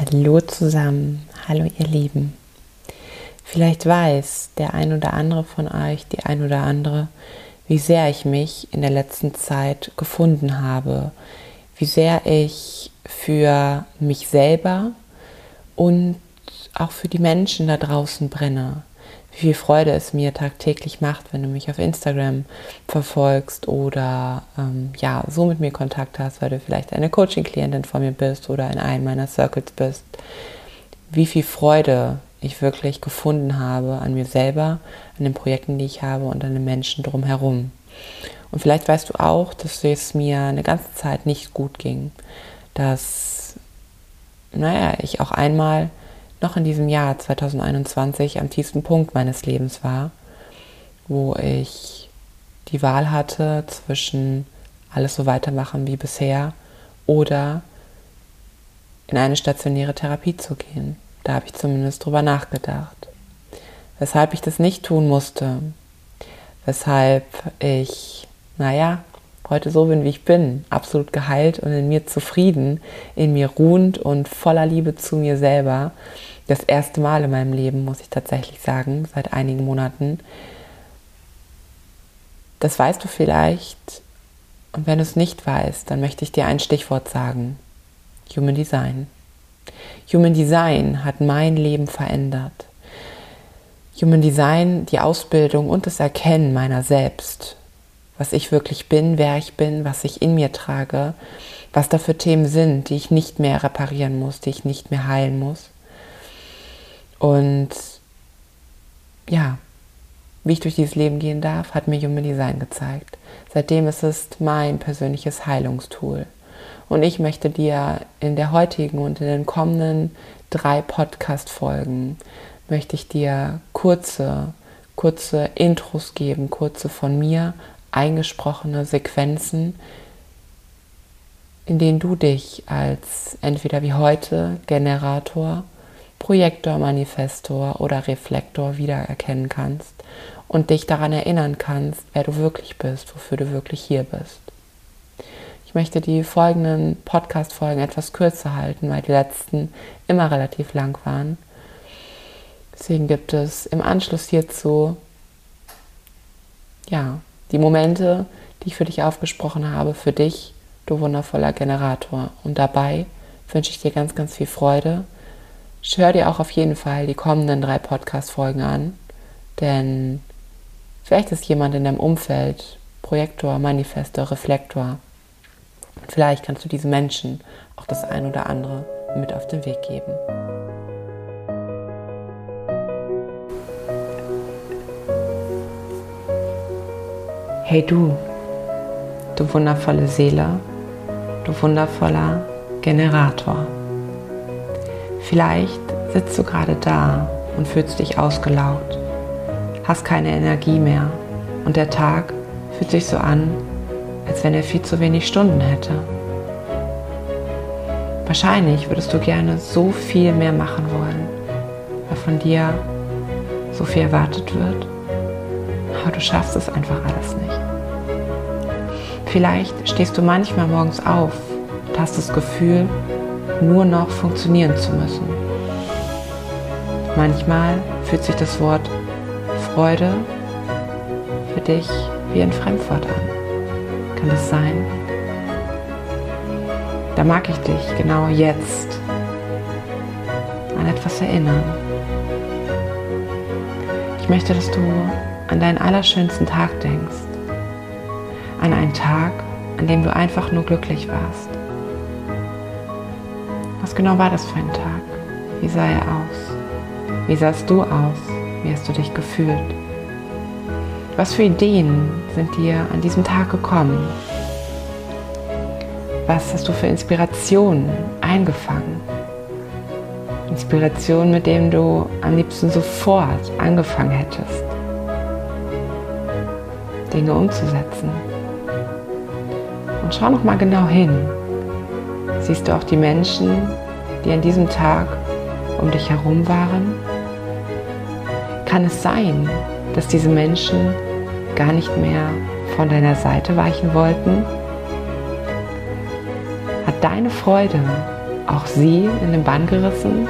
Hallo zusammen, hallo ihr Lieben. Vielleicht weiß der ein oder andere von euch, die ein oder andere, wie sehr ich mich in der letzten Zeit gefunden habe, wie sehr ich für mich selber und auch für die Menschen da draußen brenne, wie viel Freude es mir tagtäglich macht, wenn du mich auf Instagram verfolgst oder ähm, ja, so mit mir Kontakt hast, weil du vielleicht eine Coaching-Klientin von mir bist oder in einem meiner Circles bist. Wie viel Freude ich wirklich gefunden habe an mir selber, an den Projekten, die ich habe und an den Menschen drumherum. Und vielleicht weißt du auch, dass es mir eine ganze Zeit nicht gut ging, dass, naja, ich auch einmal noch in diesem Jahr 2021 am tiefsten Punkt meines Lebens war, wo ich die Wahl hatte zwischen alles so weitermachen wie bisher oder in eine stationäre Therapie zu gehen. Da habe ich zumindest drüber nachgedacht. Weshalb ich das nicht tun musste, weshalb ich, naja, heute so bin, wie ich bin, absolut geheilt und in mir zufrieden, in mir ruhend und voller Liebe zu mir selber. Das erste Mal in meinem Leben, muss ich tatsächlich sagen, seit einigen Monaten. Das weißt du vielleicht. Und wenn du es nicht weißt, dann möchte ich dir ein Stichwort sagen. Human Design. Human Design hat mein Leben verändert. Human Design, die Ausbildung und das Erkennen meiner selbst was ich wirklich bin, wer ich bin, was ich in mir trage, was da für Themen sind, die ich nicht mehr reparieren muss, die ich nicht mehr heilen muss. Und ja, wie ich durch dieses Leben gehen darf, hat mir Human Design gezeigt. Seitdem ist es mein persönliches Heilungstool. Und ich möchte dir in der heutigen und in den kommenden drei Podcast-Folgen möchte ich dir kurze, kurze Intros geben, kurze von mir eingesprochene Sequenzen, in denen du dich als entweder wie heute Generator, Projektor, Manifestor oder Reflektor wiedererkennen kannst und dich daran erinnern kannst, wer du wirklich bist, wofür du wirklich hier bist. Ich möchte die folgenden Podcast-Folgen etwas kürzer halten, weil die letzten immer relativ lang waren. Deswegen gibt es im Anschluss hierzu ja, die Momente, die ich für dich aufgesprochen habe, für dich, du wundervoller Generator. Und dabei wünsche ich dir ganz, ganz viel Freude. Hör dir auch auf jeden Fall die kommenden drei Podcast-Folgen an, denn vielleicht ist jemand in deinem Umfeld Projektor, Manifestor, Reflektor. Vielleicht kannst du diesen Menschen auch das ein oder andere mit auf den Weg geben. Hey du, du wundervolle Seele, du wundervoller Generator. Vielleicht sitzt du gerade da und fühlst dich ausgelaugt, hast keine Energie mehr und der Tag fühlt sich so an, als wenn er viel zu wenig Stunden hätte. Wahrscheinlich würdest du gerne so viel mehr machen wollen, weil von dir so viel erwartet wird aber du schaffst es einfach alles nicht. Vielleicht stehst du manchmal morgens auf und hast das Gefühl, nur noch funktionieren zu müssen. Manchmal fühlt sich das Wort Freude für dich wie ein Fremdwort an. Kann das sein? Da mag ich dich genau jetzt an etwas erinnern. Ich möchte, dass du an deinen allerschönsten Tag denkst. An einen Tag, an dem du einfach nur glücklich warst. Was genau war das für ein Tag? Wie sah er aus? Wie sahst du aus? Wie hast du dich gefühlt? Was für Ideen sind dir an diesem Tag gekommen? Was hast du für Inspirationen eingefangen? Inspirationen, mit denen du am liebsten sofort angefangen hättest. Dinge umzusetzen. Und schau noch mal genau hin. Siehst du auch die Menschen, die an diesem Tag um dich herum waren? Kann es sein, dass diese Menschen gar nicht mehr von deiner Seite weichen wollten? Hat deine Freude auch sie in den Bann gerissen?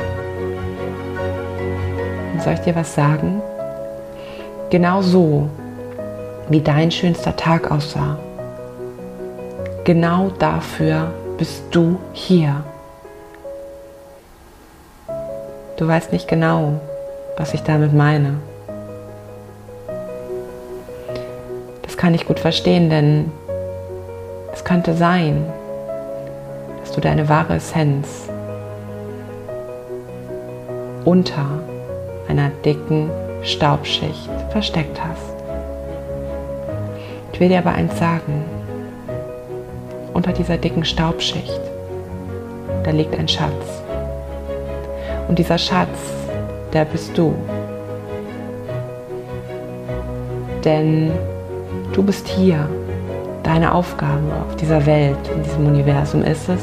Und soll ich dir was sagen? Genau so, wie dein schönster Tag aussah. Genau dafür bist du hier. Du weißt nicht genau, was ich damit meine. Das kann ich gut verstehen, denn es könnte sein, dass du deine wahre Essenz unter einer dicken Staubschicht versteckt hast. Ich will dir aber eins sagen. Unter dieser dicken Staubschicht, da liegt ein Schatz. Und dieser Schatz, der bist du. Denn du bist hier. Deine Aufgabe auf dieser Welt, in diesem Universum ist es,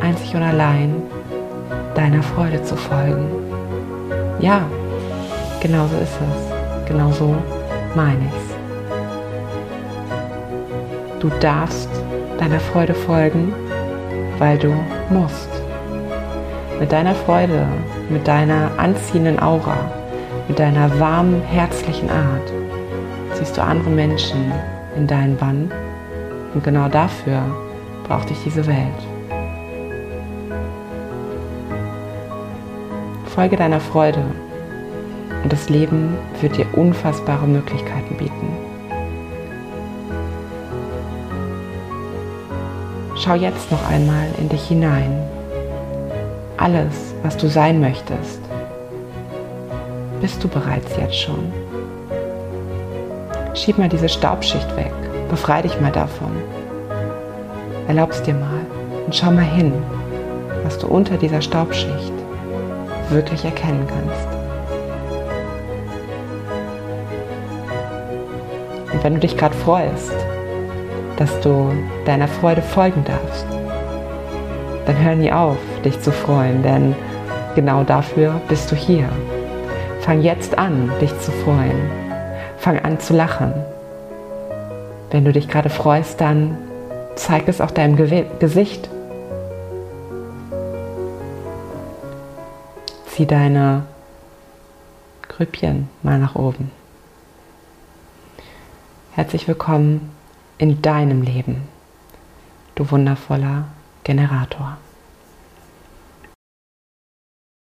einzig und allein deiner Freude zu folgen. Ja, genau so ist es. Genau so meine ich's. Du darfst deiner Freude folgen, weil du musst mit deiner Freude, mit deiner anziehenden Aura, mit deiner warmen, herzlichen Art ziehst du andere Menschen in deinen Bann und genau dafür braucht dich diese Welt. Folge deiner Freude und das Leben wird dir unfassbare Möglichkeiten bieten. Schau jetzt noch einmal in dich hinein alles, was du sein möchtest, bist du bereits jetzt schon. Schieb mal diese Staubschicht weg, befrei dich mal davon. Erlaub's dir mal und schau mal hin, was du unter dieser Staubschicht wirklich erkennen kannst. Und wenn du dich gerade freust, dass du deiner Freude folgen darfst, dann hör nie auf, dich zu freuen, denn genau dafür bist du hier. Fang jetzt an, dich zu freuen. Fang an zu lachen. Wenn du dich gerade freust, dann zeig es auch deinem Ge Gesicht. Zieh deine Grüppchen mal nach oben. Herzlich willkommen in deinem Leben, du wundervoller Generator.